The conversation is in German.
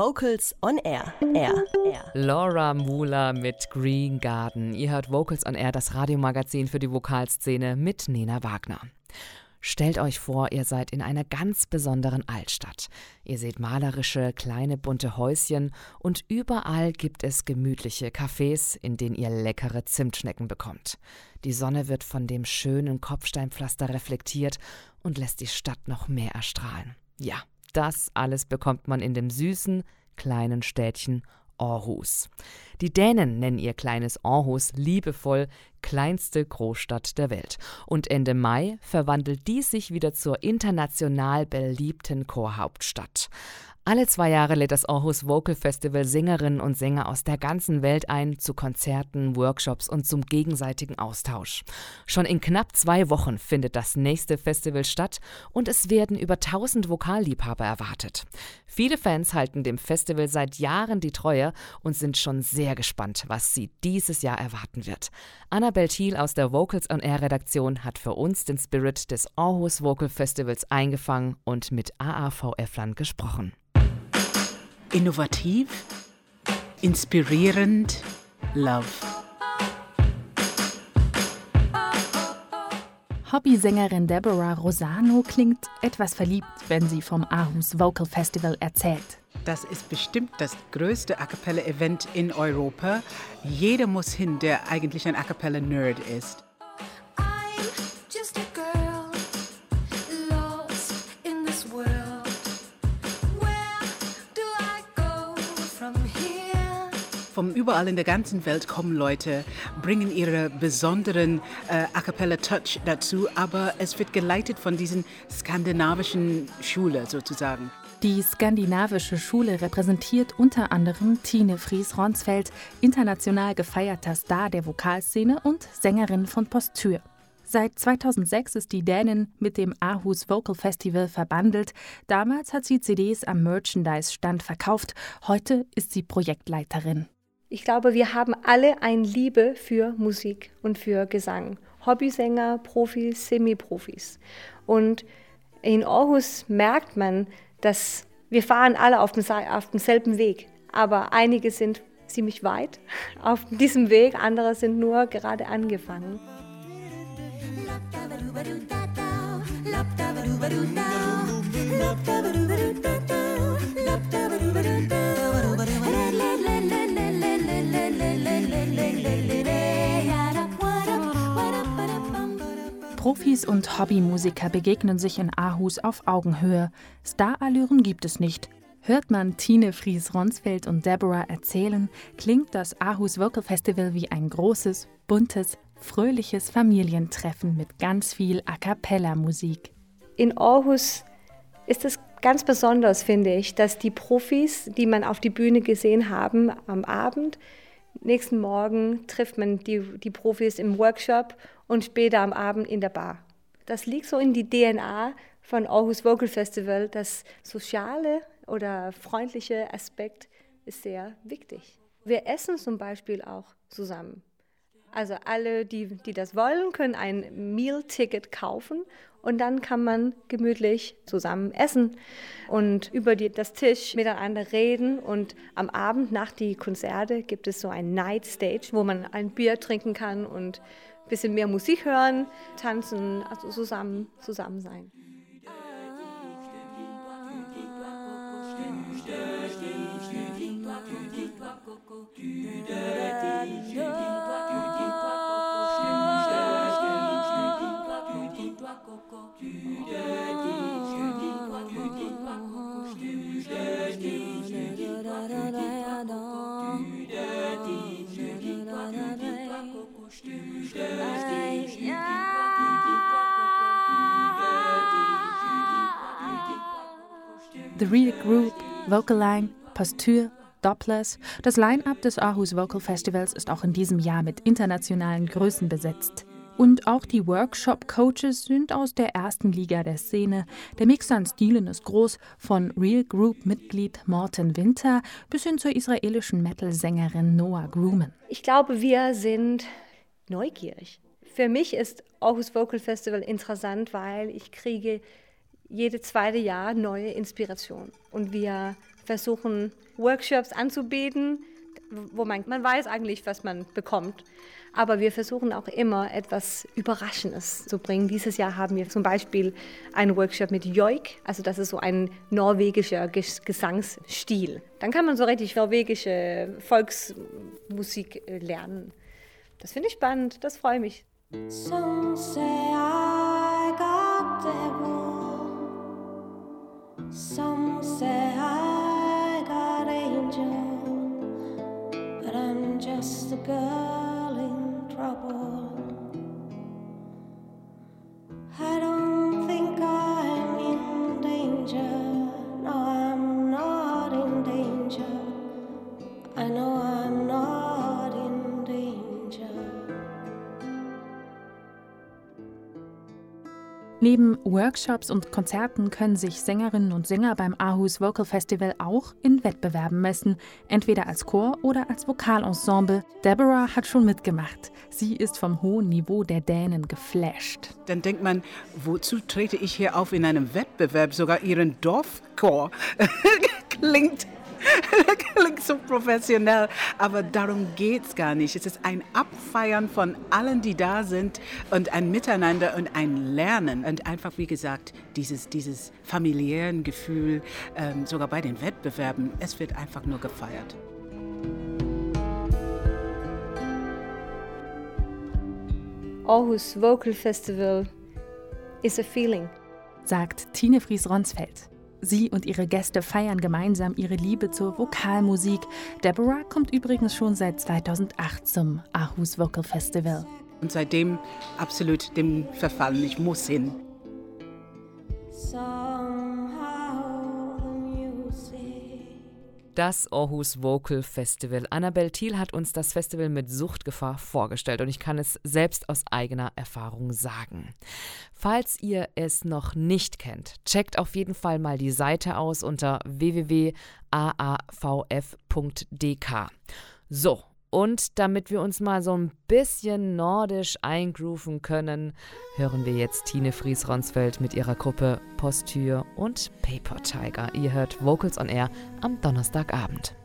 Vocals on Air. Air. Air. Laura Muller mit Green Garden. Ihr hört Vocals on Air, das Radiomagazin für die Vokalszene mit Nena Wagner. Stellt euch vor, ihr seid in einer ganz besonderen Altstadt. Ihr seht malerische, kleine, bunte Häuschen und überall gibt es gemütliche Cafés, in denen ihr leckere Zimtschnecken bekommt. Die Sonne wird von dem schönen Kopfsteinpflaster reflektiert und lässt die Stadt noch mehr erstrahlen. Ja, das alles bekommt man in dem süßen, kleinen Städtchen Aarhus. Die Dänen nennen ihr kleines Aarhus liebevoll kleinste Großstadt der Welt. Und Ende Mai verwandelt dies sich wieder zur international beliebten Chorhauptstadt. Alle zwei Jahre lädt das Aarhus Vocal Festival Sängerinnen und Sänger aus der ganzen Welt ein zu Konzerten, Workshops und zum gegenseitigen Austausch. Schon in knapp zwei Wochen findet das nächste Festival statt und es werden über 1000 Vokalliebhaber erwartet. Viele Fans halten dem Festival seit Jahren die Treue und sind schon sehr gespannt, was sie dieses Jahr erwarten wird. Annabel Thiel aus der Vocals on Air Redaktion hat für uns den Spirit des Aarhus Vocal Festivals eingefangen und mit AAVF-Lern gesprochen. Innovativ, inspirierend, Love. Hobbysängerin Deborah Rosano klingt etwas verliebt, wenn sie vom Aarhus Vocal Festival erzählt. Das ist bestimmt das größte A cappella-Event in Europa. Jeder muss hin, der eigentlich ein A cappella-Nerd ist. Von überall in der ganzen Welt kommen Leute, bringen ihre besonderen äh, A cappella Touch dazu, aber es wird geleitet von diesen skandinavischen Schule sozusagen. Die skandinavische Schule repräsentiert unter anderem Tine Fries-Ronsfeld, international gefeierter Star der Vokalszene und Sängerin von Postür. Seit 2006 ist die Dänin mit dem Aarhus Vocal Festival verbandelt. Damals hat sie CDs am Merchandise-Stand verkauft. Heute ist sie Projektleiterin. Ich glaube, wir haben alle eine Liebe für Musik und für Gesang. Hobbysänger, Profis, Semi-Profis. Und in Aarhus merkt man, dass wir fahren alle auf, dem, auf demselben Weg. Aber einige sind ziemlich weit auf diesem Weg, andere sind nur gerade angefangen. Profis und Hobbymusiker begegnen sich in Aarhus auf Augenhöhe. Starallüren gibt es nicht. Hört man Tine Fries-Ronsfeld und Deborah erzählen, klingt das Aarhus Vocal Festival wie ein großes, buntes, fröhliches Familientreffen mit ganz viel A cappella-Musik. In Aarhus ist es ganz besonders, finde ich, dass die Profis, die man auf die Bühne gesehen haben am Abend, nächsten Morgen trifft man die, die Profis im Workshop und später am Abend in der Bar. Das liegt so in die DNA von Aarhus Vocal Festival. Das soziale oder freundliche Aspekt ist sehr wichtig. Wir essen zum Beispiel auch zusammen. Also alle, die, die das wollen, können ein Meal-Ticket kaufen und dann kann man gemütlich zusammen essen und über die, das Tisch miteinander reden. Und am Abend nach die Konzerte gibt es so ein Night Stage, wo man ein Bier trinken kann und ein bisschen mehr Musik hören, tanzen, also zusammen, zusammen sein. The Real Group, Vocal Line, Posture, Dopplers. Das Line-up des Aarhus Vocal Festivals ist auch in diesem Jahr mit internationalen Größen besetzt. Und auch die Workshop-Coaches sind aus der ersten Liga der Szene. Der Mix an Stilen ist groß, von Real Group-Mitglied Morten Winter bis hin zur israelischen Metal-Sängerin Noah Grumman. Ich glaube, wir sind neugierig. Für mich ist Aarhus Vocal Festival interessant, weil ich kriege jede zweite Jahr neue Inspiration. Und wir versuchen, Workshops anzubieten, wo man, man weiß eigentlich, was man bekommt. Aber wir versuchen auch immer etwas Überraschendes zu bringen. Dieses Jahr haben wir zum Beispiel einen Workshop mit Joik, also das ist so ein norwegischer Gesangsstil. Dann kann man so richtig norwegische Volksmusik äh, lernen. Das finde ich spannend, das freue mich. Some Neben Workshops und Konzerten können sich Sängerinnen und Sänger beim Aarhus Vocal Festival auch in Wettbewerben messen, entweder als Chor oder als Vokalensemble. Deborah hat schon mitgemacht. Sie ist vom hohen Niveau der Dänen geflasht. Dann denkt man, wozu trete ich hier auf in einem Wettbewerb? Sogar ihren Dorfchor klingt so professionell, aber darum geht es gar nicht. Es ist ein Abfeiern von allen, die da sind und ein Miteinander und ein Lernen und einfach, wie gesagt, dieses, dieses familiären Gefühl, ähm, sogar bei den Wettbewerben, es wird einfach nur gefeiert. Aarhus Vocal Festival is a feeling, sagt Tine Fries-Ronsfeld. Sie und ihre Gäste feiern gemeinsam ihre Liebe zur Vokalmusik. Deborah kommt übrigens schon seit 2008 zum Aarhus Vocal Festival. Und seitdem absolut dem verfallen. Ich muss hin. Das Aarhus Vocal Festival. Annabel Thiel hat uns das Festival mit Suchtgefahr vorgestellt und ich kann es selbst aus eigener Erfahrung sagen. Falls ihr es noch nicht kennt, checkt auf jeden Fall mal die Seite aus unter www.aavf.dk. So, und damit wir uns mal so ein bisschen nordisch eingrooven können, hören wir jetzt Tine Fries-Ronsfeld mit ihrer Gruppe Postür und Paper Tiger. Ihr hört Vocals on Air am Donnerstagabend.